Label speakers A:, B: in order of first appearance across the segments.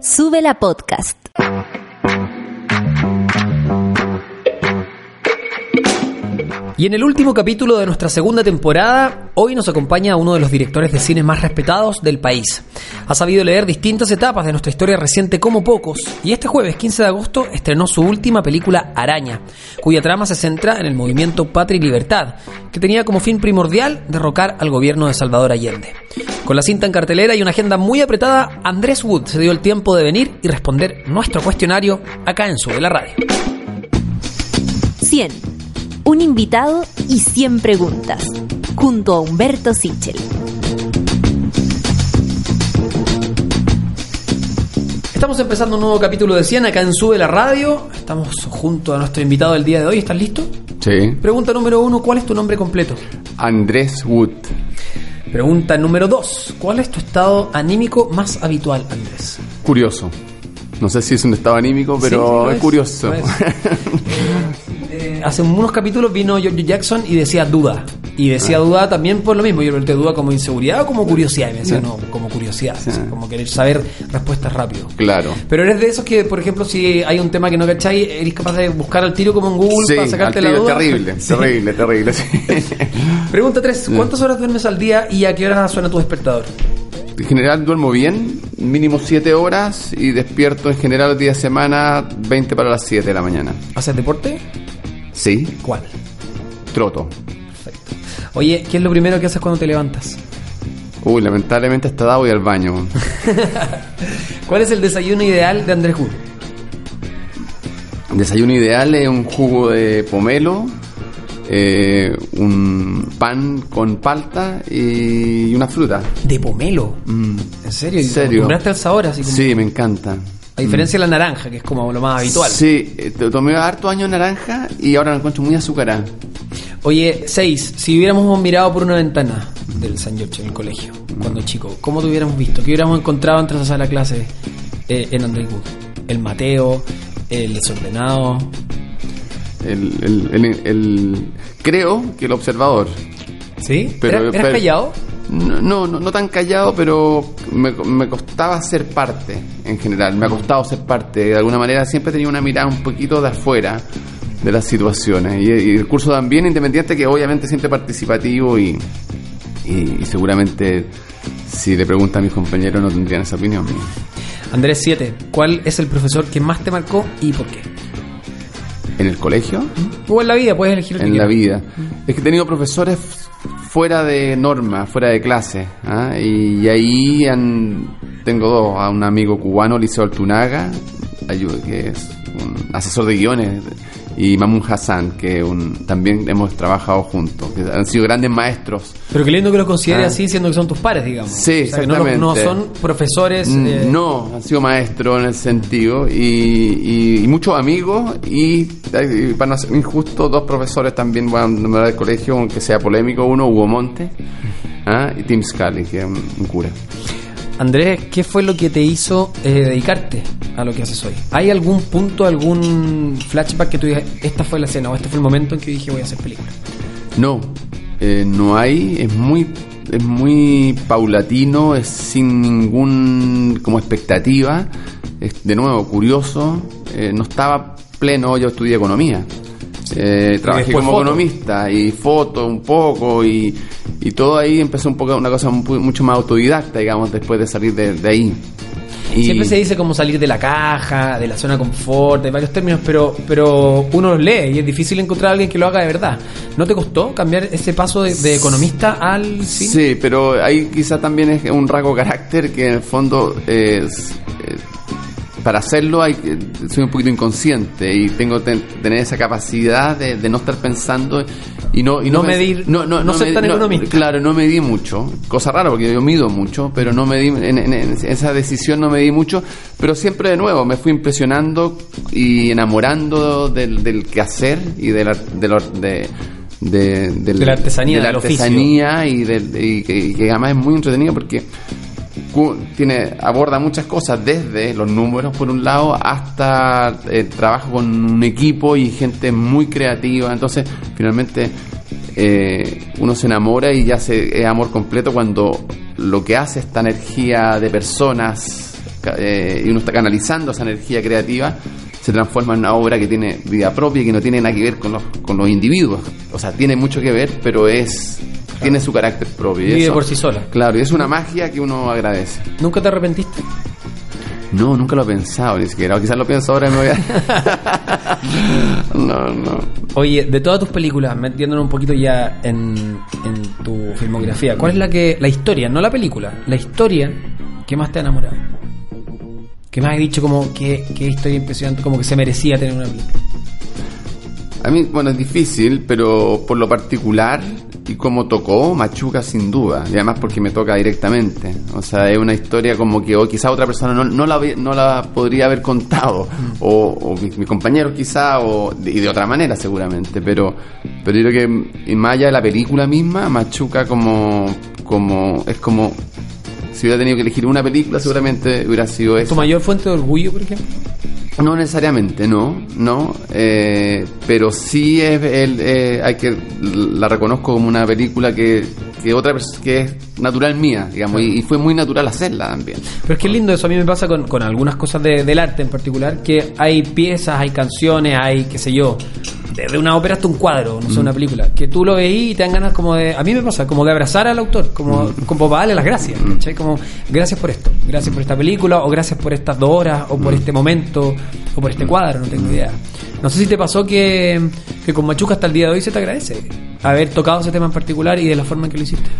A: Sube la podcast.
B: Y en el último capítulo de nuestra segunda temporada, hoy nos acompaña uno de los directores de cine más respetados del país. Ha sabido leer distintas etapas de nuestra historia reciente como pocos, y este jueves 15 de agosto estrenó su última película Araña, cuya trama se centra en el movimiento Patria y Libertad, que tenía como fin primordial derrocar al gobierno de Salvador Allende. Con la cinta en cartelera y una agenda muy apretada, Andrés Wood se dio el tiempo de venir y responder nuestro cuestionario acá en Sube la Radio.
A: 100 un invitado y 100 preguntas, junto a Humberto Sichel.
B: Estamos empezando un nuevo capítulo de 100 acá en Sube la Radio. Estamos junto a nuestro invitado del día de hoy. ¿Estás listo?
C: Sí.
B: Pregunta número uno, ¿cuál es tu nombre completo?
C: Andrés Wood.
B: Pregunta número dos, ¿cuál es tu estado anímico más habitual, Andrés?
C: Curioso. No sé si es un estado anímico, pero
B: Sí,
C: es, curioso.
B: es. Eh, hace unos capítulos vino George Jackson y decía duda. Y decía
C: Ah.
B: duda también por lo mismo. Yo pregunté duda como inseguridad o como curiosidad. Y me decía, no, como curiosidad. o sea, como querer saber respuestas rápido.
C: claro.
B: Pero eres de esos que, por ejemplo, si hay un tema que no cacháis, eres capaz de buscar al tiro como en Google
C: Sí,
B: para sacarte
C: al
B: la duda.
C: terrible, terrible, terrible.
B: Pregunta 3. ¿Cuántas horas duermes al día y a qué hora suena tu despertador?
C: En general duermo bien, mínimo 7 horas y despierto en general los días de semana 20 para las 7 de la mañana.
B: ¿Haces deporte?
C: Sí,
B: ¿Cuál?
C: troto.
B: Perfecto. Oye, ¿qué es lo primero que haces cuando te levantas?
C: Uy, lamentablemente hasta da voy al baño.
B: ¿Cuál es el desayuno ideal de Andrés Wood?
C: Desayuno ideal es un jugo de pomelo, eh, un pan con palta y una fruta.
B: De pomelo.
C: Mm,
B: ¿En serio?
C: ¿En
B: ¿Y te
C: serio?
B: sabor así como...
C: Sí, me encanta.
B: A diferencia de la naranja, que es como lo más habitual.
C: Sí, eh, tomé harto años naranja y ahora lo encuentro muy azucarado.
B: Oye, seis, si hubiéramos mirado por una ventana del San George en el colegio, cuando chico, ¿cómo te hubiéramos visto? ¿Qué hubiéramos encontrado entre esa sala de clase eh, en Andrés Wood? El Mateo, el desordenado.
C: El, el- el- creo que el observador.
B: ¿Sí?
C: Pero-
B: ¿Era- ¿Eras
C: pero-
B: callado?
C: No, no, no, no tan callado, pero me, me costaba ser parte en general. Me ha costado ser parte. De alguna manera siempre tenía una mirada un poquito de afuera de las situaciones. Y, y el curso también independiente, que obviamente siempre participativo y, y, y seguramente si le preguntan a mis compañeros no tendrían esa opinión.
B: Andrés 7, ¿cuál es el profesor que más te marcó y por qué?
C: En el colegio,
B: O en la vida, puedes elegir el que
C: en la vida. Es que he tenido profesores fuera de norma, fuera de clase. ¿ah? Y ahí han- tengo dos, a un amigo cubano, Liceo Altunaga, que es un asesor de guiones, y Mamun Hassan, que un- también hemos trabajado juntos, que han sido grandes maestros.
B: Pero qué lindo que lo consideres
C: Ah.
B: así, siendo que son tus pares, digamos.
C: Sí,
B: O sea, que no, no son profesores.
C: Mm,
B: eh,
C: No, han sido maestros en ese sentido y, y- y muchos amigos y, eh, para no ser injusto, dos profesores también van a nombrar del colegio, aunque sea polémico, uno, Hugo Monte ¿ah? y Tim Scully, que es un, un cura.
B: Andrés, ¿qué fue lo que te hizo eh, dedicarte a lo que haces hoy? ¿Hay algún punto, algún flashback que tú digas, esta fue la escena o este fue el momento en que dije voy a hacer película?
C: No, eh, no hay, es muy es muy paulatino, es sin ningún como expectativa, es de nuevo curioso, eh, no estaba pleno, yo estudié economía. Eh, trabajé como
B: foto.
C: economista y foto un poco y, y todo ahí empezó un poco una cosa mu- mucho más autodidacta, digamos, después de salir de, de ahí. Y-
B: Siempre se dice como salir de la caja, de la zona de confort, de varios términos, pero, pero uno los lee y es difícil encontrar a alguien que lo haga de verdad. ¿No te costó cambiar ese paso de, de economista al cine?
C: Sí, pero ahí quizá también es un rasgo carácter que en el fondo es, eh, para hacerlo hay que- soy un poquito inconsciente y tengo que tener esa capacidad de, de no estar pensando y no y
B: No medir- no ser
C: me-
B: tan economista.
C: claro no medí mucho cosa rara porque yo mido mucho pero no medí en, en- en esa decisión no medí mucho pero siempre de nuevo me fui impresionando y enamorando del, del quehacer y de la, de, de, de- del-
B: De la artesanía,
C: de la artesanía y, del- y que, y que además es muy entretenido porque tiene aborda muchas cosas desde los números por un lado hasta el trabajo con un equipo y gente muy creativa. Entonces finalmente eh, uno se enamora y ya se es amor completo cuando lo que hace esta energía de personas eh, y uno está canalizando esa energía creativa se transforma en una obra que tiene vida propia y que no tiene nada que ver con los, con los individuos. O sea tiene mucho que ver pero es tiene su carácter propio y
B: Vive
C: eso-
B: por sí sola.
C: Claro, y es una magia que uno agradece.
B: ¿Nunca te arrepentiste?
C: No, nunca lo he pensado ni siquiera. O quizás lo pienso ahora y me voy a... no, no.
B: Oye, de todas tus películas, metiéndonos un poquito ya en, en tu filmografía, ¿cuál es la que la historia, no la película, la historia que más te ha enamorado? Que más has dicho como que, que historia impresionante, como que se merecía tener una película.
C: A mí, bueno, es difícil, pero por lo particular y como tocó, Machuca sin duda. Y además porque me toca directamente. O sea, es una historia como que o quizá otra persona no, no, la, no la podría haber contado. O, o mi, mi compañero quizá, o, y de otra manera seguramente. Pero, pero yo creo que más allá de la película misma, Machuca como, como, es como... Si hubiera tenido que elegir una película, seguramente hubiera sido
B: ¿Tu
C: esa.
B: mayor fuente de orgullo, por ejemplo?
C: No necesariamente, no, no, eh, pero sí es el, eh, hay que la reconozco como una película que, que otra que es natural mía, digamos, y, y fue muy natural hacerla también.
B: Pero es que es lindo eso, a mí me pasa con, con algunas cosas de- del arte en particular, que hay piezas, hay canciones, hay, qué sé yo, desde una ópera hasta un cuadro, no sé, una película, que tú lo veís y te dan ganas como de, a mí me pasa, como de abrazar al autor, como, como para darle las gracias, ¿cachai? Como, gracias por esto, gracias por esta película, o gracias por estas dos horas, o por este momento, o por este cuadro, no tengo idea. No sé si te pasó que, que con Machuca hasta el día de hoy se te agradece haber tocado ese tema en particular y de la forma en que lo hiciste.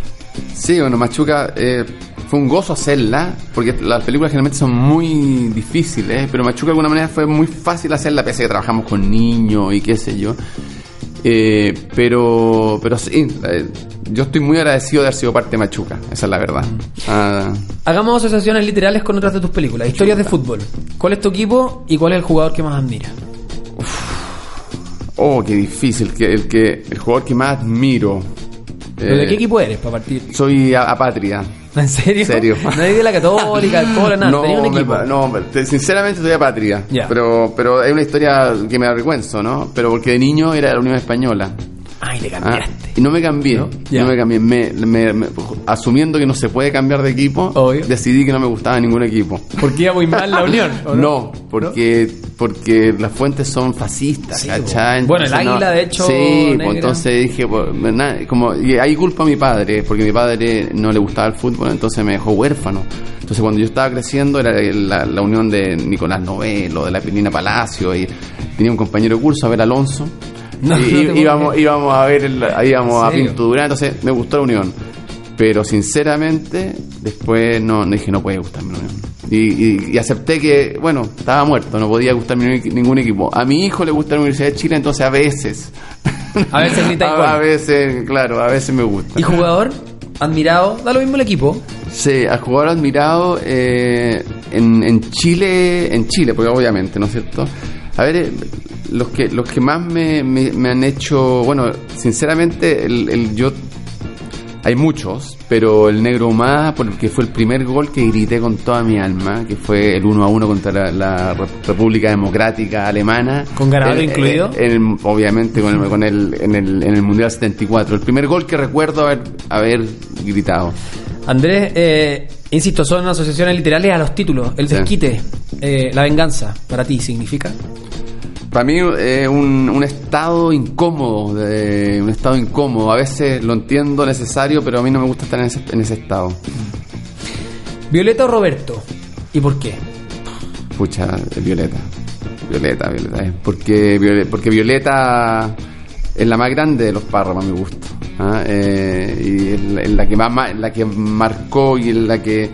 C: Sí, bueno, Machuca eh, fue un gozo hacerla, porque las películas generalmente son muy difíciles, pero Machuca de alguna manera fue muy fácil hacerla, pese a que trabajamos con niños y qué sé yo. Eh, pero, pero sí, eh, yo estoy muy agradecido de haber sido parte de Machuca, esa es la verdad. Ah,
B: Hagamos asociaciones literales con otras de tus películas. Historias de fútbol. ¿Cuál es tu equipo y cuál es el jugador que más admiras?
C: oh, qué difícil, que el que el jugador que más admiro.
B: ¿Pero
C: eh,
B: ¿De qué equipo eres para partir?
C: Soy a- apatria.
B: ¿En serio?
C: serio.
B: Nadie de la Católica, el Colo, nada. Tenía un
C: me-
B: equipo.
C: no, te- sinceramente soy apatria.
B: Ya.
C: Pero, pero es una historia que me avergüenzo, ¿no? Pero porque de niño era la Unión Española.
B: Ay, te
C: Ah,
B: cambiaste.
C: y no me cambié,
B: ¿No?
C: no,
B: Ya.
C: me cambié. Me, me- me- asumiendo que no se puede cambiar de equipo,
B: Obvio.
C: decidí que no me gustaba ningún equipo.
B: Porque iba muy mal la Unión. ¿o
C: No, porque, porque las fuentes son fascistas,
B: Sí,
C: ¿cachai?
B: bueno, el águila, de hecho,
C: Sí, pues, entonces dije, pues, na- como, y ahí culpo a mi padre, porque mi padre no le gustaba el fútbol, entonces me dejó huérfano. Entonces cuando yo estaba creciendo era la, la unión de Nicolás Novelo, de la Penina Palacio, y tenía un compañero de curso, a ver Alonso.
B: No,
C: y,
B: no
C: íbamos, íbamos a ver, el- íbamos a Durán, entonces me gustó la unión. Pero sinceramente, después no, dije, no puede gustarme la unión. Y, y- y acepté que, bueno, estaba muerto, no podía gustarme ni- ningún equipo. A mi hijo le gusta la Universidad de Chile, entonces a veces.
B: A veces grita igual.
C: a, a veces, claro, a veces me gusta.
B: ¿Y jugador? Admirado. Da lo mismo el equipo.
C: Sí, a jugador admirado eh, en, en Chile, en Chile, porque obviamente, ¿no es cierto? A ver, eh, los que los que más me, me- me han hecho, bueno, sinceramente, el, el- yo hay muchos, pero el negro más, porque fue el primer gol que grité con toda mi alma, que fue el 1 a 1 contra la, la Re- República Democrática Alemana.
B: ¿Con Garavalo
C: El-
B: incluido?
C: el- obviamente con el, con el, en, el, en el Mundial 74. El primer gol que recuerdo haber, haber gritado.
B: Andrés, eh, insisto, son asociaciones literales a los títulos. El
C: Sí.
B: desquite, eh, la venganza, para ti significa.
C: Para mí es un, un estado incómodo, de, un estado incómodo. A veces lo entiendo necesario, pero a mí no me gusta estar en ese, en ese estado.
B: Violeta o Roberto. ¿Y por qué?
C: Pucha, Violeta. Violeta, Violeta. eh. Porque, Viole- porque Violeta es la más grande de los párrafos a mi gusto. ¿ah? Eh, y es la, es la que más, la que marcó y es la que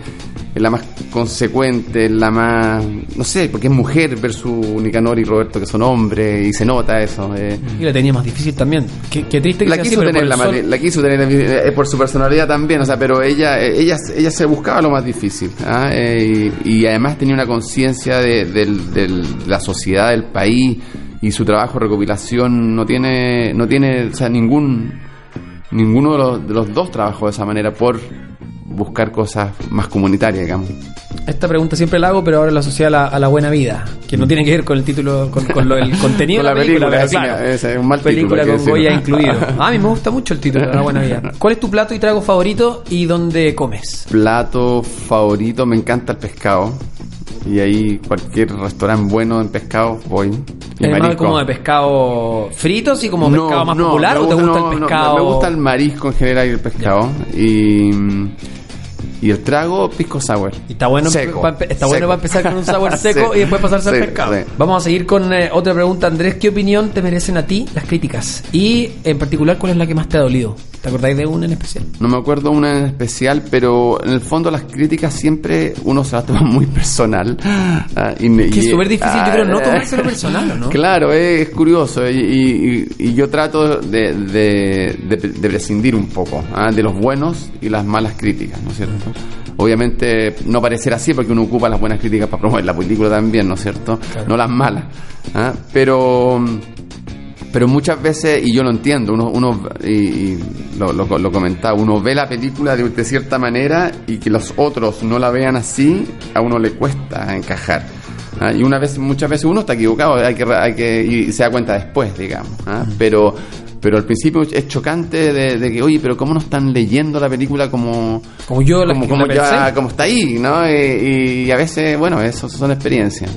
C: es la más consecuente, es la más, no sé, porque es mujer versus Nicanor y Roberto que son hombres y se nota eso. eh.
B: Y la tenía más difícil también. Qué, qué triste que
C: La
B: sea así,
C: quiso,
B: pero
C: tener, la,
B: sol-
C: la quiso tener eh, por su personalidad también, o sea, pero ella eh, ella, ella se buscaba lo más difícil ¿ah? Eh, y, y además tenía una conciencia de, de la sociedad del país y su trabajo de recopilación no tiene no tiene o sea, ningún ninguno de los, de los dos trabajó de esa manera por buscar cosas más comunitarias, digamos.
B: Esta pregunta siempre la hago, pero ahora la asocia a la, a la buena vida, que no tiene que ver con el título, con, con lo- el contenido
C: Con
B: de la
C: la
B: película,
C: película,
B: claro.
C: es un mal
B: película
C: título,
B: con Goya incluido. A mí me gusta mucho el título de La Buena Vida. ¿Cuál es tu plato y trago favorito y dónde comes?
C: Plato favorito, me encanta el pescado. Y ahí cualquier restaurante bueno en pescado voy. Y
B: ¿Eres más
C: marisco.
B: como de pescado frito, así como
C: No,
B: pescado más
C: no,
B: popular o te
C: gusta- no,
B: el
C: no,
B: pescado?
C: me gusta el marisco en general y el pescado. Y, y el trago, pisco sour.
B: Y está bueno,
C: Seco,
B: pa- está bueno
C: seco.
B: para empezar con un sabor seco
C: Sí,
B: y después pasarse al
C: sí,
B: pescado.
C: sí.
B: Vamos a seguir con eh, otra pregunta, Andrés. ¿Qué opinión te merecen a ti las críticas? Y en particular, ¿cuál es la que más te ha dolido? ¿Te acordáis de una en especial?
C: No me acuerdo una en especial, pero en el fondo las críticas siempre uno se las toma muy personal. Ah, y,
B: Que es súper difícil, yo creo, no
C: ah,
B: tomárselo personal, ¿o no?
C: Claro, es, curioso y, y- y yo trato de, de- de- de prescindir un poco ah, de los buenos y las malas críticas, ¿no es cierto? Obviamente no parecer así porque uno ocupa las buenas críticas para promover la película también, ¿no es cierto?
B: Claro.
C: No las malas. ah, Pero pero muchas veces, y yo lo entiendo, uno, uno y, y lo, lo, lo comentaba, uno ve la película de, de cierta manera y que los otros no la vean así, a uno le cuesta encajar. ¿ah? Y una vez, muchas veces uno está equivocado, hay que, hay que, y se da cuenta después, digamos. ¿ah? Pero, pero al principio es chocante de, de que, oye, pero ¿cómo no están leyendo la película como,
B: Como yo la,
C: como,
B: la
C: como ya, como está ahí, ¿no? Y, y a veces, bueno, eso son experiencias.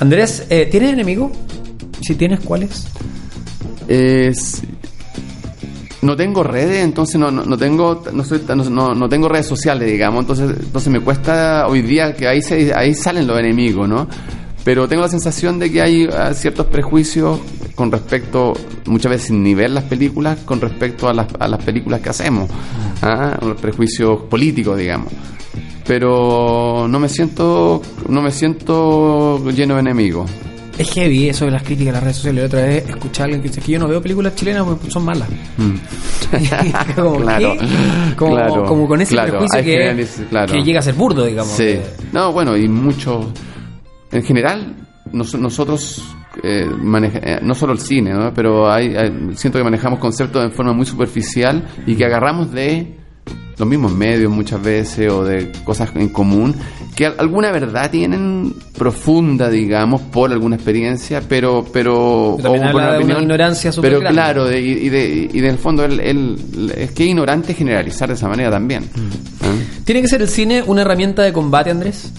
B: Andrés, eh, ¿tienes enemigo? Si tienes, ¿cuáles?
C: Es, no tengo redes, entonces no, no, no tengo no, soy no, no tengo redes sociales, digamos, entonces entonces me cuesta hoy día que ahí se, ahí salen los enemigos, ¿no? Pero tengo la sensación de que hay ah, ciertos prejuicios con respecto, muchas veces sin nivel las películas, con respecto a las, a las películas que hacemos, ¿ah? los prejuicios políticos, digamos. Pero no me siento, no me siento lleno de enemigos.
B: Es heavy eso de las críticas en las redes sociales. Otra vez escuché a alguien que dice que yo no veo películas chilenas porque son malas.
C: Mm.
B: como,
C: Claro.
B: Como,
C: claro,
B: como con ese
C: claro,
B: prejuicio que,
C: claro.
B: que llega a ser burdo, digamos.
C: Sí.
B: Eh,
C: No, bueno, y mucho. En general, nos- nosotros. eh, maneja- eh, no solo el cine, ¿no? pero hay, hay- siento que manejamos conceptos en forma muy superficial y que agarramos de los mismos medios muchas veces o de cosas en común que al- alguna verdad tienen profunda, digamos, por alguna experiencia, pero pero
B: También
C: o por
B: habla de una ignorancia súper
C: pero
B: grande.
C: claro, de- y, y de, y del fondo el, el- es que es ignorante generalizar de esa manera también.
B: Mm.
C: ¿ah?
B: ¿Tiene que ser el cine una herramienta de combate, Andrés?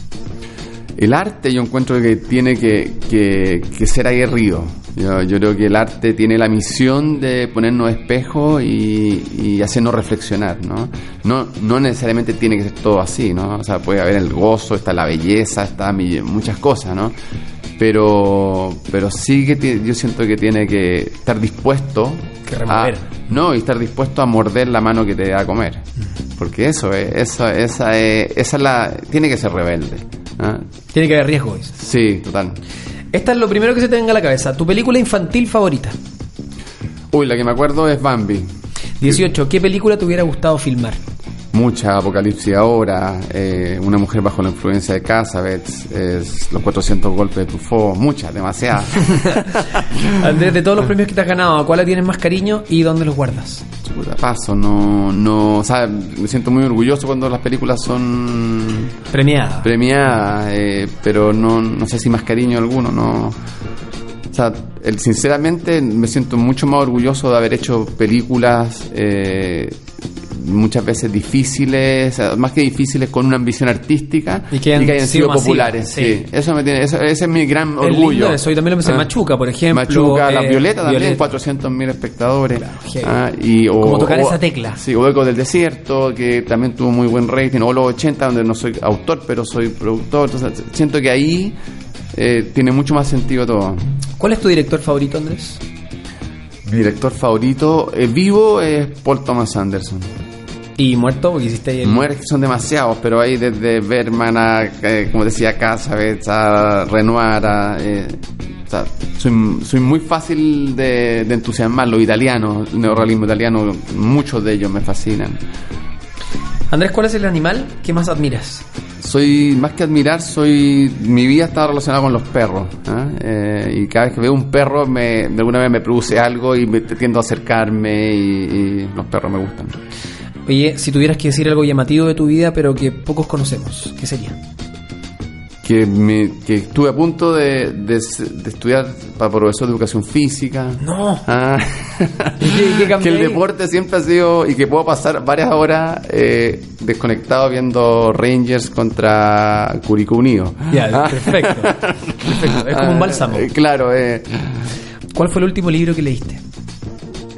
C: El arte yo encuentro que tiene que, que- que ser aguerrido. Yo, yo creo que el arte tiene la misión de ponernos espejos y, y hacernos reflexionar, ¿no? ¿no? No necesariamente tiene que ser todo así, ¿no? O sea, puede haber el gozo, está la belleza, está mi- muchas cosas, ¿no? Pero, pero sí que yo siento que tiene que estar dispuesto
B: Que
C: a, no, y estar dispuesto a morder la mano que te da a comer. Porque eso es, esa, esa es, esa es la, tiene que ser rebelde. ¿Ah?
B: Tiene que haber riesgo. dice.
C: Sí, total.
B: Esta es lo primero que se te venga a la cabeza. ¿Tu película infantil favorita?
C: Uy, la que me acuerdo es Bambi.
B: 18. ¿Qué película te hubiera gustado filmar?
C: Mucha apocalipsis ahora, eh, una mujer bajo la influencia de Casabets, es los 400 golpes de Truffaut, muchas, demasiadas.
B: Andrés, de todos los premios que te has ganado, ¿a cuál le tienes más cariño y dónde los guardas?
C: Chuta, paso, no, no, o sea, me siento muy orgulloso cuando las películas son
B: Premiada.
C: premiadas, eh, pero no, no sé si más cariño alguno, no. O sea, el- sinceramente me siento mucho más orgulloso de haber hecho películas eh, muchas veces difíciles, más que difíciles con una ambición artística
B: Y que hayan sido
C: populares.
B: sí.
C: Sí. Eso me tiene, eso- ese es mi gran
B: Es
C: orgullo.
B: eso, y también lo pensé en Machuca, por ejemplo,
C: Machuca, La
B: eh,
C: Violeta también,
B: Violeta.
C: 400 mil espectadores.
B: Claro, heavy.
C: Ah, y, o,
B: Como tocar
C: o-
B: esa tecla.
C: Sí, o Eco del Desierto, que también tuvo muy buen rating, o Los 80, donde no soy autor, pero soy productor. Entonces, siento que ahí eh, tiene mucho más sentido todo.
B: ¿Cuál es tu director favorito, Andrés?
C: Mi director favorito eh, vivo es Paul Thomas Anderson.
B: ¿Y muerto? Porque hiciste el...
C: Que son demasiados, pero hay desde Berman a, eh, como decía, Casabets, a Renoir, a, eh, o sea, soy, soy muy fácil de, de entusiasmar. Los italianos, el neorrealismo italiano, muchos de ellos me fascinan.
B: Andrés, ¿cuál es el animal que más admiras?
C: Soy, más que admirar, soy mi vida está relacionada con los perros. ¿ah? Eh, y cada vez que veo un perro, me, de alguna vez me produce algo y me tiendo a acercarme y, y los perros me gustan.
B: Oye, si tuvieras que decir algo llamativo de tu vida, pero que pocos conocemos, ¿qué sería?
C: que, me, que estuve a punto de, de, de estudiar para profesor de educación física.
B: No.
C: Ah.
B: ¿Y qué- qué cambió
C: que el deporte siempre ha sido y que puedo pasar varias horas eh, desconectado viendo Rangers contra Curicó Unido.
B: Ya,
C: Ah.
B: perfecto. Perfecto. Es como un bálsamo.
C: Eh, claro, eh,
B: ¿Cuál fue el último libro que leíste?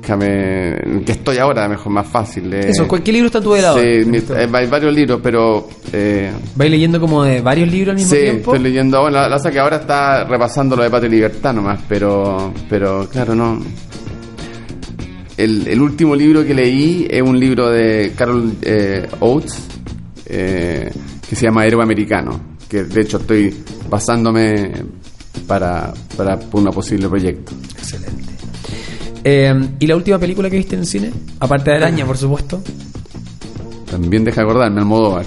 C: Déjame, que estoy ahora mejor, más fácil. eh.
B: Eso, ¿cuál- ¿qué libro está en tu velador?
C: Sí, eh, hay varios libros, pero eh,
B: ¿Vais leyendo como de varios libros al mismo
C: Sí,
B: tiempo?
C: estoy leyendo. Bueno, la, la cosa que ahora está repasando lo de Patria y Libertad nomás, pero, pero claro, no. El, el último libro que leí es un libro de Carol eh, Oates eh, que se llama Héroe Americano, que de hecho estoy basándome para, para un posible proyecto.
B: Excelente. Eh, ¿Y la última película que viste en cine? Aparte de Araña, por supuesto.
C: También deja de acordarme, Almodóvar.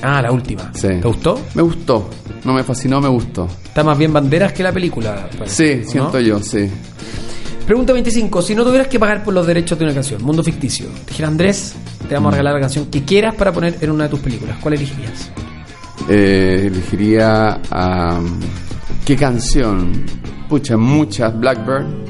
B: Ah, la última.
C: Sí.
B: ¿Te gustó?
C: Me gustó, no me fascinó, me gustó.
B: Está más bien banderas que la película. parece,
C: Sí,
B: ¿o
C: siento
B: no?
C: yo, sí.
B: Pregunta 25. Si no tuvieras que pagar por los derechos de una canción, mundo ficticio, te dijera Andrés, te vamos a regalar la canción que quieras para poner en una de tus películas. ¿Cuál elegirías?
C: Eh, elegiría. ¿Qué canción? Pucha, muchas. Blackbird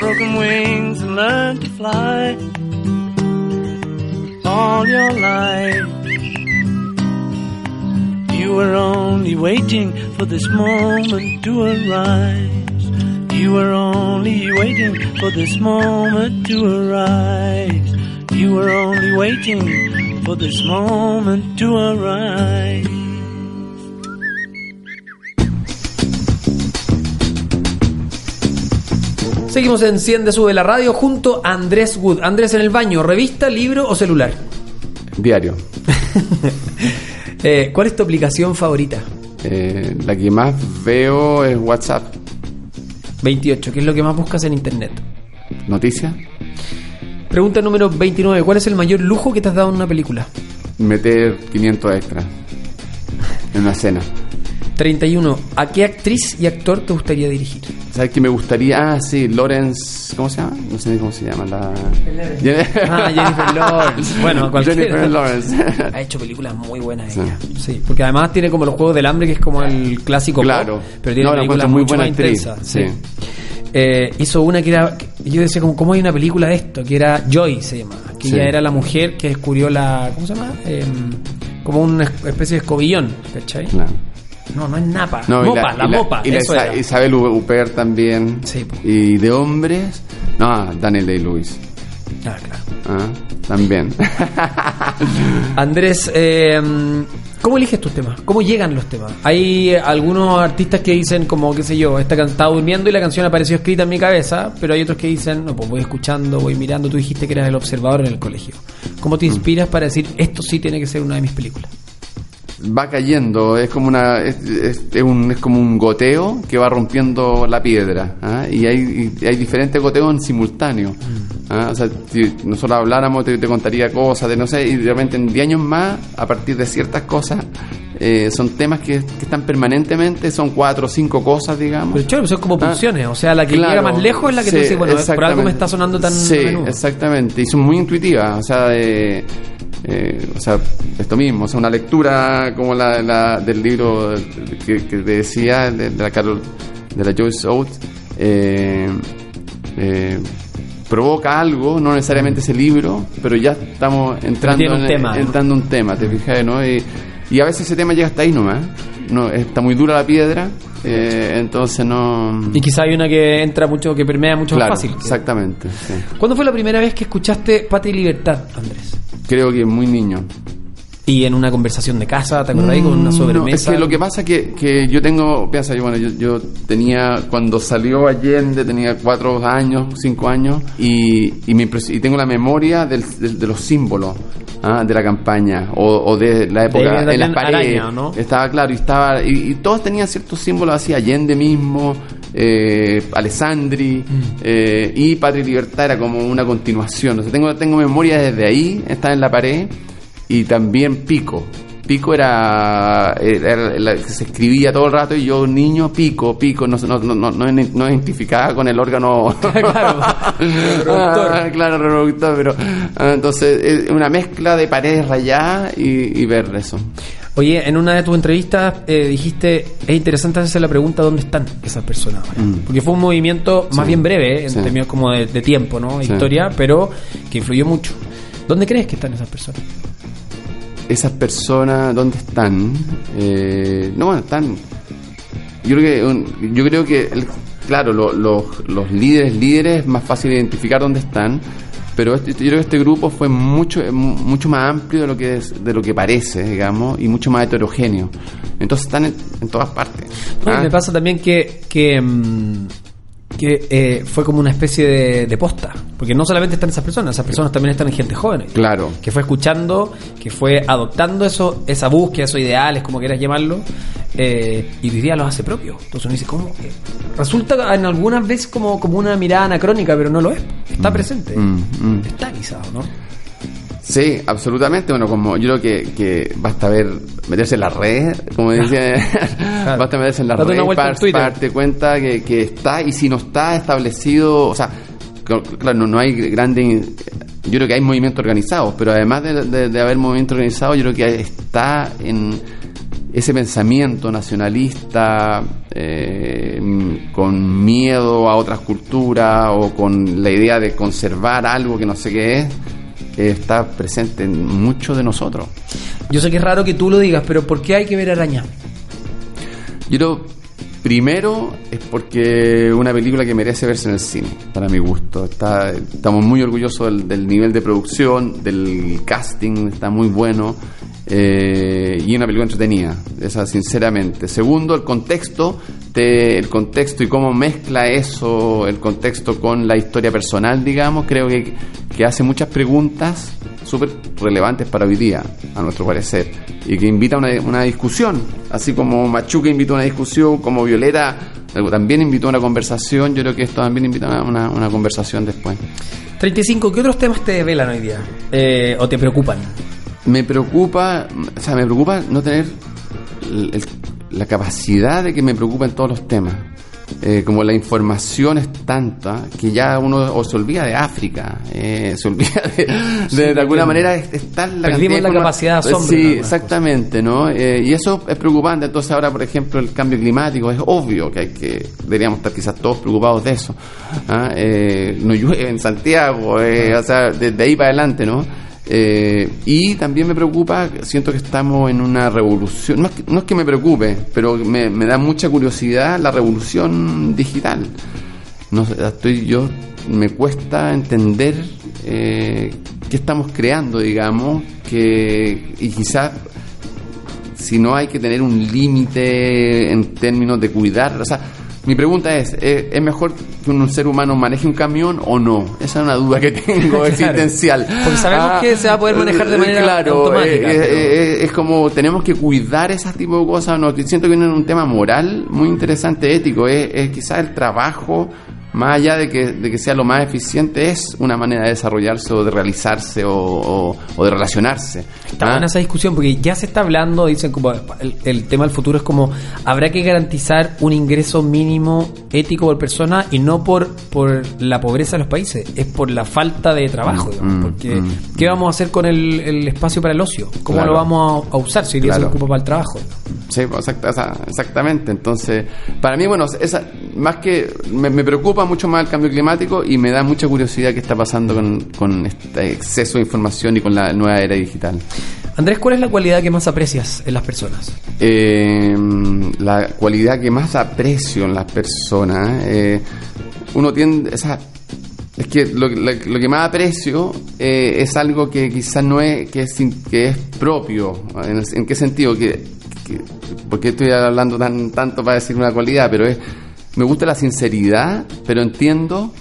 D: Broken wings and learn to fly. All your life, you were only waiting for this moment to arise. You were only waiting for this moment to arise. You were only waiting for this moment to arise.
B: Seguimos en 100 de Sube la Radio junto a Andrés Wood. Andrés en el baño, revista, libro o celular.
C: Diario.
B: Eh, ¿Cuál es tu aplicación favorita?
C: Eh, la que más veo es WhatsApp.
B: 28. ¿Qué es lo que más buscas en internet?
C: Noticias.
B: Pregunta número 29. ¿Cuál es el mayor lujo que te has dado en una película?
C: Meter 500 extras en una escena.
B: 31. ¿A qué actriz y actor te gustaría dirigir?
C: ¿Sabes qué me gustaría? Ah, sí, Lawrence. ¿Cómo se llama? No sé ni cómo se llama. La...
B: Ah, Jennifer Lawrence. Bueno, cualquiera.
C: Jennifer Lawrence.
B: Ha hecho películas muy buenas ella. Sí, porque además tiene como los Juegos del Hambre, que es como el clásico.
C: Claro.
B: pop, pero tiene
C: No, la
B: películas
C: muy
B: mucho
C: buena
B: más
C: actriz,
B: intensas.
C: sí.
B: eh, hizo una que era. Yo decía, como, ¿cómo hay una película de esto? Que era Joy, se llama. Que
C: Sí.
B: ella era la mujer que descubrió la. ¿Cómo se llama? Eh, como una especie de escobillón, ¿cachai?
C: Claro.
B: No, no es Napa.
C: No,
B: mopa, la, mopa.
C: Y la
B: eso
C: Isa-
B: era.
C: Isabel Huppert también.
B: Sí.
C: Y de hombres, no, Daniel Day-Lewis.
B: Ah, claro.
C: Ah, También.
B: Andrés, eh, ¿cómo eliges tus temas? ¿Cómo llegan los temas? Hay algunos artistas que dicen como, qué sé yo, esta can- estaba durmiendo y la canción apareció escrita en mi cabeza, pero hay otros que dicen, no, pues voy escuchando, voy mirando, tú dijiste que eras el observador en el colegio. ¿Cómo te inspiras para decir, esto sí tiene que ser una de mis películas?
C: Va cayendo, es como una es, es- es un, es como un goteo que va rompiendo la piedra ¿ah? y, hay, y hay diferentes goteos en simultáneo. ¿ah? O sea, si nosotros habláramos, te, te contaría cosas, de no sé, y de repente en 10 años más, a partir de ciertas cosas, eh, son temas que, que están permanentemente, son cuatro o cinco cosas, digamos.
B: Pero claro, son como
C: Ah,
B: pulsiones, o sea, la que
C: Claro,
B: llega más lejos es la que tú
C: sí,
B: dices, bueno, por algo me está sonando tan
C: Sí, exactamente. Y son muy intuitivas, o sea, de, eh, o sea, esto mismo, o sea, una lectura como la, la del libro que, que te decía, de, de la Carol, de la Joyce Oates, eh, eh, provoca algo, no necesariamente ese libro, pero ya estamos entrando
B: un
C: en,
B: tema,
C: entrando en un tema, te fijas, ¿no? Y, y a veces ese tema llega hasta ahí nomás, no, está muy dura la piedra, eh, entonces no...
B: Y quizá hay una que entra mucho, que permea mucho
C: Claro,
B: más fácil.
C: exactamente, sí.
B: ¿Cuándo fue la primera vez que escuchaste Patria y Libertad, Andrés?
C: Creo que muy niño.
B: Y en una conversación de casa, ¿te acordás? ahí con una
C: Mm,
B: sobremesa.
C: no, es que lo que pasa que, que yo tengo, piensa, yo, bueno, yo, yo tenía, cuando salió Allende, tenía cuatro años, cinco años, y, y, me y tengo la memoria del- del- de los símbolos ah, de la campaña, o, o de la época,
B: De
C: en las paredes.
B: Araña, ¿no?
C: Estaba claro, y estaba, y, y todos tenían ciertos símbolos así, Allende mismo, eh, Alessandri,
B: Mm.
C: eh, y Patria y Libertad era como una continuación. O sea, tengo, tengo memoria desde ahí, está en la pared, y también Pico. Pico era, era la que se escribía todo el rato y yo, niño, pico, pico, no, no, no, no, no, identificaba con el órgano.
B: Claro, reproductor.
C: Ah, claro, reproductor, pero ah, entonces es una mezcla de paredes rayadas y, y ver eso.
B: Oye, en una de tus entrevistas eh, dijiste, es interesante hacerse la pregunta dónde están esas personas.
C: Mm.
B: Porque fue un movimiento más
C: Sí.
B: bien breve, eh, en
C: Sí.
B: términos como de, de tiempo, ¿no?
C: Sí.
B: Historia, pero que influyó mucho. ¿Dónde crees que están esas personas?
C: Esas personas, ¿dónde están? Eh, no, bueno, están. Yo creo que, un- yo creo que el- claro, lo- los- los líderes, líderes, es más fácil identificar dónde están. Pero este- yo creo que este grupo fue mucho eh, mu- mucho más amplio de lo que es, de lo que parece, digamos, y mucho más heterogéneo. Entonces están en, en todas partes. ¿ah?
B: Me pasa también que, que, mm, que eh, fue como una especie de, de posta. Porque no solamente están esas personas, esas personas también están en gente joven.
C: Claro.
B: Que fue escuchando, que fue adoptando eso, esa búsqueda, esos ideales, como quieras llamarlo, eh, y hoy día los hace propio. Entonces uno dice, ¿cómo? Resulta en algunas veces como, como una mirada anacrónica, pero no lo es. Está presente.
C: Mm, mm.
B: Está quizás, ¿no?
C: Sí, absolutamente. Bueno, como yo creo que, que basta ver, meterse en la red, como decía, basta meterse en la
B: Date
C: red
B: una vuelta
C: para, darte cuenta que, que está, y si no está establecido, o sea, cl- claro, no, no hay grande, yo creo que hay movimientos organizados, pero además de, de- de haber movimientos organizados, yo creo que está en ese pensamiento nacionalista eh, con miedo a otras culturas o con la idea de conservar algo que no sé qué es, está presente en muchos de nosotros.
B: Yo sé que es raro que tú lo digas, pero ¿por qué hay que ver araña?
C: Yo creo, primero, es porque es una película que merece verse en el cine, para mi gusto. Está, estamos muy orgullosos del, del nivel de producción, del casting, está muy bueno. Eh, y una película entretenida, esa sinceramente. Segundo, el contexto, te- el contexto y cómo mezcla eso, el contexto con la historia personal, digamos, creo que, que hace muchas preguntas súper relevantes para hoy día, a nuestro parecer, y que invita a una, una discusión, así como Machuca invitó a una discusión, como Violeta eh, también invitó a una conversación, yo creo que esto también invita a una, una conversación después.
B: 35, ¿qué otros temas te develan hoy día? Eh, ¿O te preocupan?
C: Me preocupa, o sea, me preocupa no tener el- la capacidad de que me preocupen todos los temas. eh, como la información es tanta que ya uno o se olvida de África, eh, se olvida de, de, de alguna manera es, es tal la
B: Perdimos la capacidad de asombro en
C: Sí,
B: algunas
C: exactamente, ¿no? Eh, y eso es preocupante. Entonces ahora, por ejemplo, el cambio climático es obvio que hay que deberíamos estar quizás todos preocupados de eso. ¿ah? Eh, no llueve en Santiago, eh, o sea, desde ahí para adelante, ¿no? Eh, y también me preocupa, siento que estamos en una revolución, no es que, no es que me preocupe, pero me, me da mucha curiosidad la revolución digital. No estoy yo, me cuesta entender eh, qué estamos creando, digamos, que y quizás si no hay que tener un límite en términos de cuidar, o sea, mi pregunta es, ¿es es mejor que un ser humano maneje un camión o no? Esa es una duda que tengo existencial.
B: Porque sabemos que se va a poder manejar de
C: eh,
B: manera
C: claro,
B: automática,
C: eh,
B: pero-
C: eh, eh, es como tenemos que cuidar ese tipo de cosas. No, siento que viene un tema moral muy interesante, ético. Es, es quizás el trabajo, más allá de que, de que sea lo más eficiente, es una manera de desarrollarse o de realizarse o, o- o de relacionarse.
B: Está
C: ¿Ah?
B: buena esa discusión porque ya se está hablando, dicen como el, el tema del futuro es como habrá que garantizar un ingreso mínimo ético por persona y no por, por la pobreza de los países, es por la falta de trabajo. digamos,
C: mm,
B: porque
C: mm.
B: ¿qué vamos a hacer con el, el espacio para el ocio? ¿Cómo
C: Claro.
B: lo vamos a, a usar si día se
C: Claro.
B: ocupa para el trabajo?
C: Sí, exacta- exactamente. Entonces, para mí, bueno, esa, más que me, me preocupa mucho más el cambio climático y me da mucha curiosidad qué está pasando con, con este exceso de información y con la nueva era digital.
B: Andrés, ¿cuál es la cualidad que más aprecias en las personas?
C: Eh, la cualidad que más aprecio en las personas, eh, uno tiende, o sea, es que lo, lo- lo que más aprecio eh, es algo que quizás no es que es, que es propio. ¿En, el- en qué sentido? Que, que- ¿Por qué estoy hablando tan tanto para decir una cualidad? Pero es, me gusta la sinceridad, pero entiendo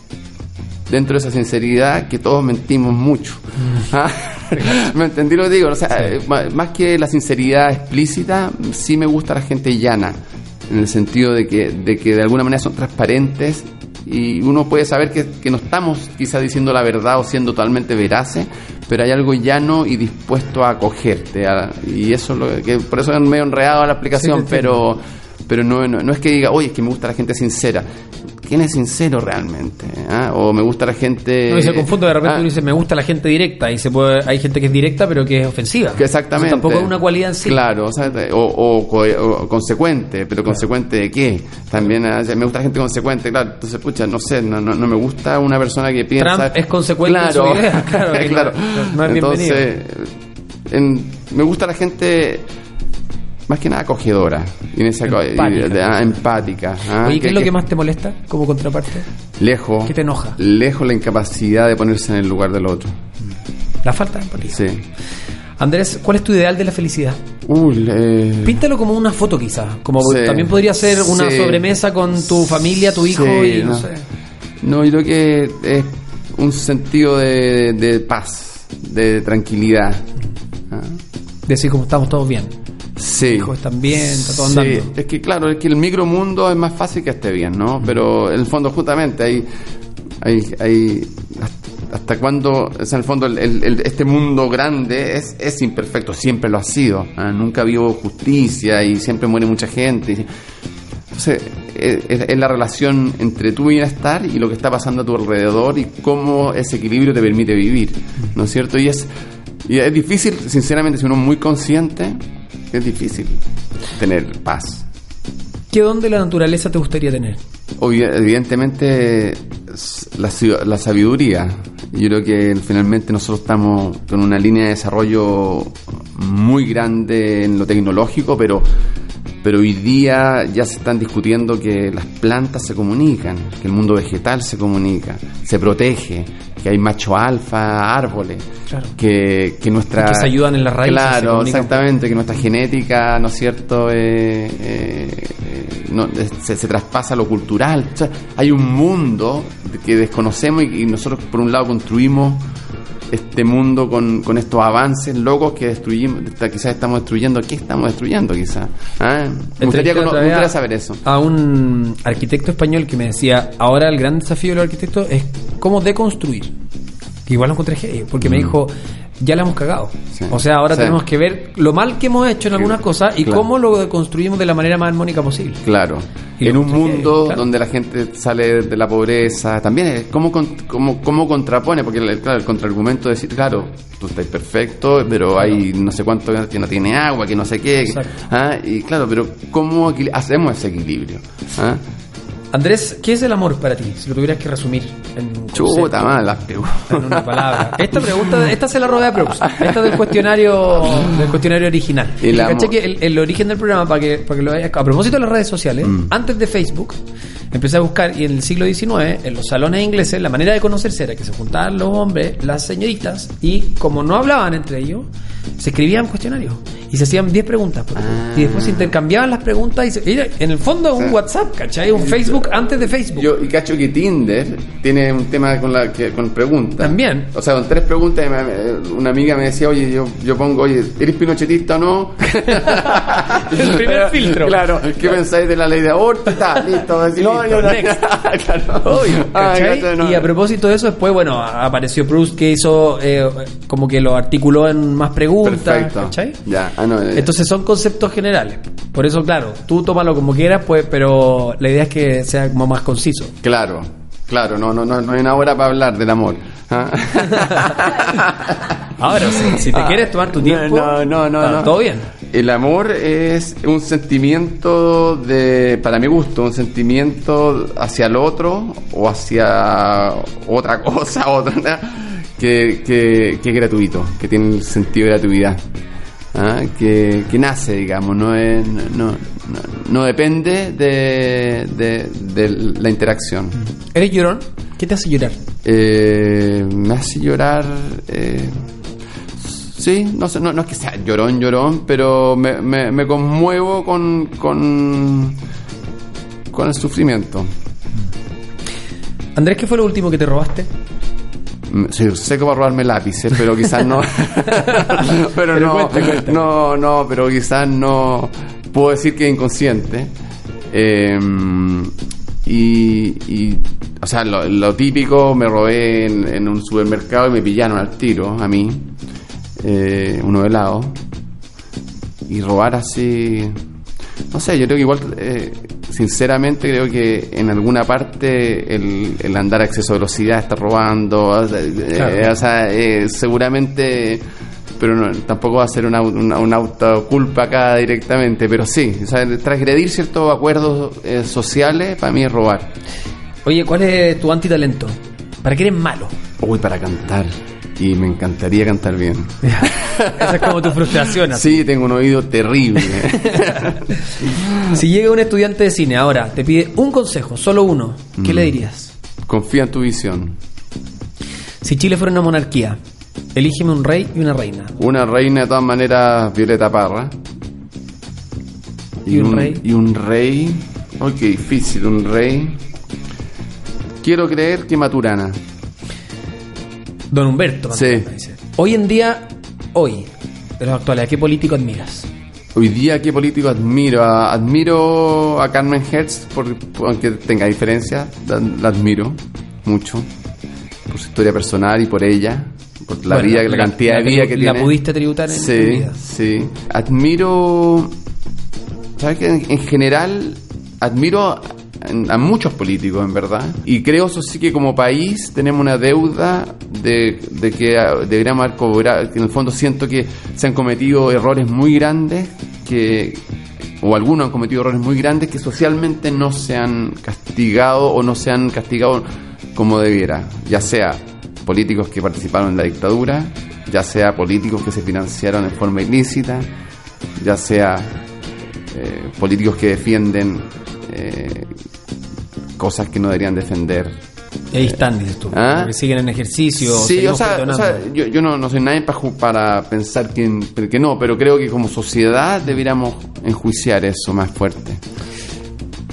C: dentro de esa sinceridad que todos mentimos mucho. ¿Ah? ¿Me entendí lo que digo? O sea, eh, más que la sinceridad explícita, sí me gusta la gente llana, en el sentido de que de, que de alguna manera son transparentes y uno puede saber que, que no estamos quizás diciendo la verdad o siendo totalmente veraces, pero hay algo llano y dispuesto a acogerte. a- y eso es lo que, por eso es medio enredado la
B: Sí, entiendo.
C: pero pero no, no, no es que diga, oye, es que me gusta la gente sincera. ¿Quién es sincero realmente? ¿Ah? O me gusta la gente...
B: No, y se confunde de repente
C: Ah,
B: uno dice me gusta la gente directa y se puede hay gente que es directa pero que es ofensiva.
C: que exactamente.
B: Entonces, tampoco es una cualidad en sí.
C: Claro, o, sea, o, o co- o consecuente, pero consecuente de qué? También ah, me gusta la gente consecuente, claro. Entonces, pucha, no sé, no, no, no me gusta una persona que piensa.
B: Trump es consecuente en su idea, claro,
C: claro.
B: no- no es
C: Entonces, en- me gusta la gente más que nada acogedora en esa
B: Empática.
C: ah, empática. ah,
B: Oye, ¿qué es lo que más te molesta como contraparte?
C: lejos
B: ¿Qué te enoja?
C: lejos la incapacidad de ponerse en el lugar del otro
B: La falta de empatía.
C: sí
B: Andrés, ¿cuál es tu ideal de la felicidad?
C: Eh,
B: Píntalo como una foto quizás, como
C: Sí.
B: también podría ser una
C: Sí.
B: sobremesa con tu familia, tu hijo
C: Sí,
B: y no,
C: no.
B: sé.
C: No, yo creo que es un sentido de, de paz, de tranquilidad. Ah,
B: Decir como estamos todos bien.
C: Sí.
B: Hijos están bien, está todo
C: Sí,
B: andando.
C: es que claro, es que el micromundo es más fácil que esté bien, ¿no? Pero en el fondo justamente hay, hay, hay hasta, cuando, o sea, en el fondo el- el- este mundo grande es, es imperfecto, siempre lo ha sido. ¿ah? Nunca habido justicia y siempre muere mucha gente. Entonces, es, es- es la relación entre tu bienestar y lo que está pasando a tu alrededor y cómo ese equilibrio te permite vivir, ¿no es cierto? Y es, y es difícil, sinceramente, si uno es muy consciente, es difícil tener paz.
B: ¿Qué don de la naturaleza te gustaría tener?
C: Evidentemente, la, la sabiduría. Yo creo que finalmente nosotros estamos con una línea de desarrollo muy grande en lo tecnológico, pero, pero hoy día ya se están discutiendo que las plantas se comunican, que el mundo vegetal se comunica, se protege, que hay macho alfa, árboles,
B: Claro.
C: que, que nuestra...
B: Y que se ayudan en las raíces,
C: Claro, exactamente, que nuestra genética, ¿no es cierto?, eh, eh, no, se, se traspasa a lo cultural. O sea, hay un mundo que desconocemos y, y nosotros, por un lado, construimos este mundo con, con estos avances locos que destruimos, quizás estamos destruyendo. ¿Qué estamos destruyendo, quizás? ¿Ah? Me gustaría,
B: otra
C: me gustaría saber eso.
B: A un arquitecto español que me decía, ahora el gran desafío de los arquitectos es cómo deconstruir. Que igual lo encontré porque me
C: Mm.
B: dijo, ya la hemos cagado.
C: Sí.
B: O sea, ahora
C: Sí.
B: tenemos que ver lo mal que hemos hecho en algunas cosas y
C: Claro.
B: cómo lo construimos de la manera más armónica posible.
C: Claro.
B: Y
C: en un mundo
B: claro.
C: donde la gente sale de la pobreza, también es cómo, cómo, cómo contrapone, porque el, claro, el contraargumento es decir, claro, tú estás perfecto, pero hay no sé cuánto que no tiene agua, que no sé qué. ¿ah? Y claro, pero ¿cómo hacemos ese equilibrio? ¿ah?
B: Andrés, ¿qué es el amor para ti? Si lo tuvieras que resumir en un
C: Chuta,
B: en una palabra. Esta pregunta, esta se la robé a Proust. Esta del cuestionario, del cuestionario original.
C: El
B: Y caché
C: amor.
B: que el, el origen del programa, para que, para que lo veas, a propósito de las redes sociales,
C: Mm.
B: antes de Facebook, empecé a buscar y en el siglo XIX, en los salones ingleses, la manera de conocerse era que se juntaban los hombres, las señoritas, y como no hablaban entre ellos, se escribían cuestionarios y se hacían 10 preguntas. por ejemplo.
C: Ah.
B: Y después se intercambiaban las preguntas y se- en el fondo un
C: Sí.
B: WhatsApp, ¿cachai? Un Facebook antes de Facebook.
C: Yo, y cacho que Tinder tiene un tema con la que, con preguntas.
B: También.
C: O sea, con tres preguntas, una amiga me decía, oye, yo, yo pongo, oye, ¿eres pinochetista o no?
B: El primer filtro.
C: Claro, ¿qué pensáis de la ley de aborto? Está, listo, así,
B: No,
C: listo.
B: no. Next.
C: claro.
B: Obvio, ¿cachai?
C: cacho, no.
B: Y a propósito de eso, después, bueno, apareció Proust que hizo eh, como que lo articuló en más preguntas,
C: Perfecto.
B: ¿cachai?
C: Ya, ah, no, eh,
B: Entonces son conceptos generales. Por eso, claro, tú tómalo como quieras, pues, pero la idea es que sea como más conciso.
C: Claro, claro, no, no, no, no hay una hora para hablar del amor. ¿ah?
B: Ahora, si, si te
C: Ah,
B: quieres tomar tu tiempo,
C: No, no, no, no.
B: todo bien.
C: El amor es un sentimiento de, para mi gusto, un sentimiento hacia el otro o hacia otra cosa, otra. Que, que, que es gratuito, que tiene el sentido de gratuidad. ¿ah? Que, que nace, digamos, no, es, no, no, no depende de, de, de la interacción.
B: ¿Eres llorón? ¿Qué te hace llorar?
C: Eh, me hace llorar. Eh, sí, no, sé, no, no es que sea llorón, llorón, pero me, me, me conmuevo con, con, con el sufrimiento.
B: Andrés, ¿qué fue lo último que te robaste?
C: Mm, Soy seco para robarme lápices, pero quizás no. pero
B: Pero
C: no,
B: cuenta, cuenta.
C: no, no, pero quizás no. Puedo decir que es inconsciente. Eh, y, y, o sea, lo, lo típico, me robé en, en un supermercado y me pillaron al tiro, a mí, eh, uno helado. Y robar así. No sé, yo creo que igual, eh, sinceramente, creo que en alguna parte el, el andar a exceso de velocidad está robando. o sea, eh, o sea, eh, seguramente, pero no, tampoco va a ser una, una, una autoculpa acá directamente, pero sí, o sea, transgredir ciertos acuerdos eh, sociales para mí es robar.
B: Oye, ¿cuál es tu antitalento? ¿Para qué eres malo?
C: Uy, para cantar. Y me encantaría cantar bien.
B: Esa es como tu frustración. así.
C: Sí, tengo un oído terrible.
B: Si llega un estudiante de cine ahora, te pide un consejo, solo uno, ¿qué
C: Mm.
B: le dirías?
C: Confía en tu visión.
B: Si Chile fuera una monarquía, elígeme un rey y una reina.
C: Una reina de todas maneras, Violeta Parra.
B: ¿Y un rey?
C: Y un rey. Uy, qué difícil, un rey. Quiero creer que Maturana.
B: Don Humberto.
C: Sí.
B: Hoy en día, hoy, de los actuales, ¿a qué político admiras?
C: Hoy día, ¿qué político admiro? A- admiro a Carmen Hertz, por, por- aunque tenga diferencias, la, la admiro mucho. Por su historia personal y por ella. Por la
B: Bueno,
C: vida, la, cantidad de vida que
B: la
C: tiene.
B: pudiste tributar en
C: sí,
B: tu vida.
C: Sí, Admiro. ¿Sabes qué? En, en general, admiro a, muchos políticos, en verdad. Y creo, eso sí, que como país tenemos una deuda de, de que ah, deberíamos haber cobrado. Que en el fondo siento que se han cometido errores muy grandes que. O algunos han cometido errores muy grandes que socialmente no se han castigado o no se han castigado como debiera. Ya sea políticos que participaron en la dictadura, ya sea políticos que se financiaron en forma ilícita, ya sea eh, políticos que defienden eh, cosas que no deberían defender.
B: Y ahí están, dices tú.
C: ¿Ah?
B: Porque siguen en ejercicio.
C: Sí, o sea, o
B: perdonando.
C: sea, yo, yo no, no soy nadie para, para pensar que, que no, pero creo que como sociedad deberíamos enjuiciar eso más fuerte.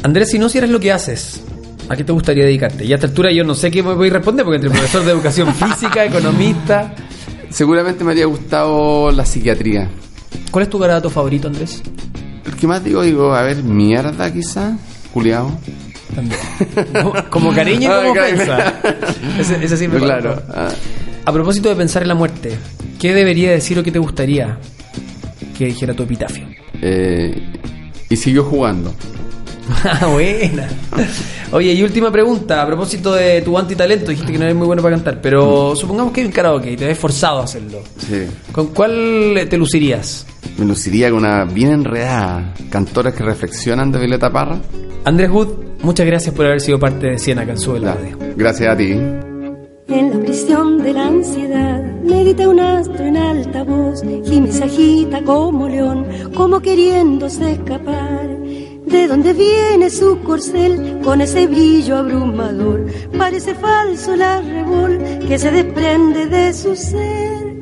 B: Andrés, si no hicieras lo que haces, ¿a qué te gustaría dedicarte? Y a esta altura yo no sé qué me voy a responder, porque entre profesor de educación física, economista.
C: Seguramente me habría gustado la psiquiatría.
B: ¿Cuál es tu garabato favorito, Andrés?
C: El que más digo, digo, a ver, mierda quizá, Juliao.
B: También. Como, cariño y como ofensa. Ese, ese sirve
C: Claro.
B: A propósito de pensar en la muerte, ¿qué debería decir o qué te gustaría que dijera tu epitafio?
C: Eh, y siguió jugando.
B: Ah, buena. Oye, y última pregunta, a propósito de tu antitalento, dijiste que no eres muy bueno para cantar, pero supongamos que hay un karaoke y te ves forzado a hacerlo.
C: Sí.
B: ¿Con cuál te lucirías?
C: Me luciría con una bien enredada. Cantoras que reflexionan de Violeta Parra.
B: Andrés Wood, muchas gracias por haber sido parte de Siena Canzú de la radio.
C: Gracias a ti.
E: En la prisión de la ansiedad, medita un astro en alta voz, gime y se agita como león, como queriéndose escapar. De dónde viene su corcel con ese brillo abrumador, parece falso el arrebol que se desprende de su ser.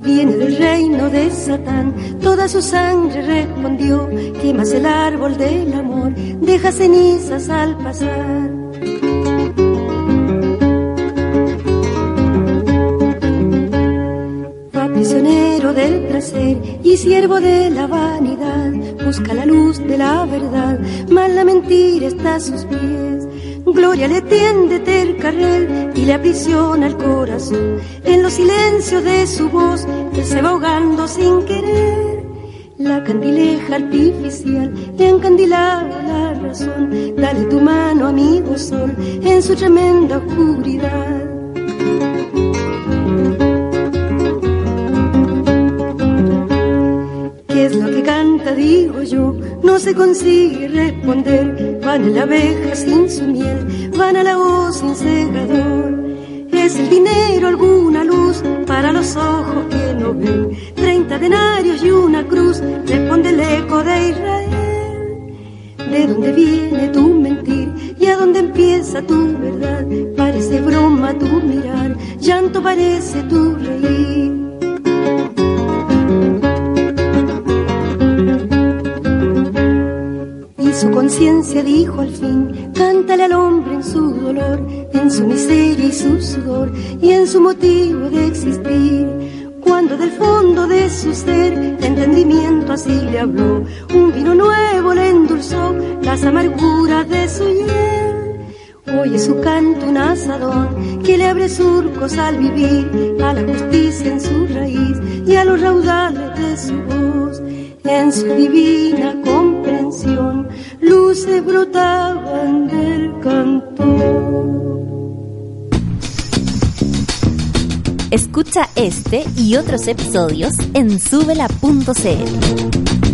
E: Viene del reino de Satán, toda su sangre respondió, quemas el árbol del amor, deja cenizas al pasar. Del placer y siervo de la vanidad. Busca la luz de la verdad, mas la mentira está a sus pies. Gloria le tiende el carril y le aprisiona el corazón. En los silencios de su voz, él se va ahogando sin querer. La candileja artificial le ha encandilado la razón. Dale tu mano, amigo sol, en su tremenda oscuridad. Digo yo, no se consigue responder. Van a la abeja sin su miel, van a la voz sin segador. Es el dinero alguna luz para los ojos que no ven. Treinta denarios y una cruz, responde el eco de Israel. ¿De dónde viene tu mentir y a dónde empieza tu verdad? Parece broma tu mirar, llanto parece tu reír. Su conciencia dijo al fin, cántale al hombre en su dolor, en su miseria y su sudor, y en su motivo de existir. Cuando del fondo de su ser, entendimiento así le habló, un vino nuevo le endulzó las amarguras de su hiel. Oye su canto un asadón que le abre surcos al vivir, a la justicia en su raíz y a los raudales de su voz. En su divina comprensión, luces brotaban del cantor.
A: Escucha este y otros episodios en subela.cl.